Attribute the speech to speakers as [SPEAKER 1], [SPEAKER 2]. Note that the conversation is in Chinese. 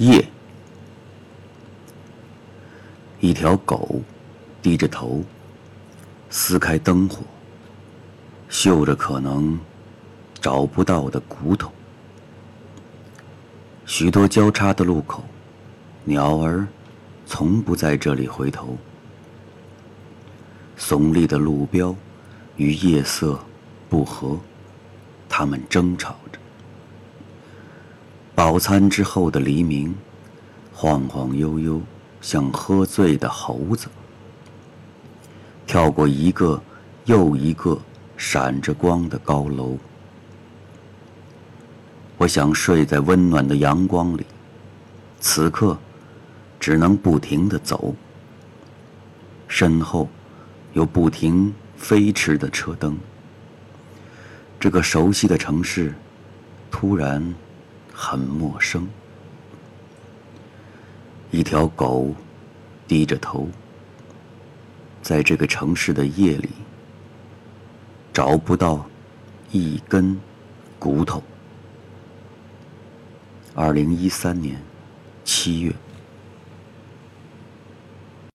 [SPEAKER 1] 夜，一条狗低着头，撕开灯火，嗅着可能找不到的骨头。许多交叉的路口，鸟儿从不在这里回头。耸立的路标与夜色不合，它们争吵着。饱餐之后的黎明，晃晃悠悠，像喝醉的猴子，跳过一个又一个闪着光的高楼。我想睡在温暖的阳光里，此刻只能不停地走。身后有不停飞驰的车灯。这个熟悉的城市，突然。很陌生。一条狗低着头，在这个城市的夜里，找不到一根骨头。二零一三年七月。